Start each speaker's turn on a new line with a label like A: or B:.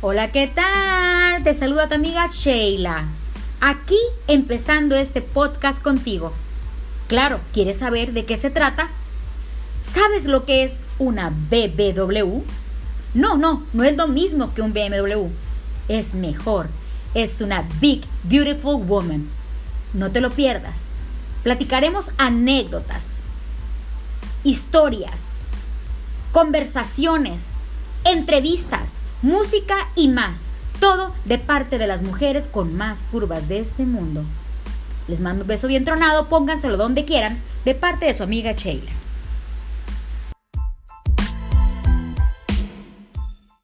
A: Hola, ¿qué tal? Te saluda tu amiga Sheila. Aquí empezando este podcast contigo. Claro, ¿quieres saber de qué se trata? ¿Sabes lo que es una BBW? No, no, no es lo mismo que un BMW. Es mejor. Es una Big Beautiful Woman. No te lo pierdas. Platicaremos anécdotas, historias, conversaciones, entrevistas, música y más. Todo de parte de las mujeres con más curvas de este mundo. Les mando un beso bien tronado, pónganselo donde quieran, de parte de su amiga Sheila.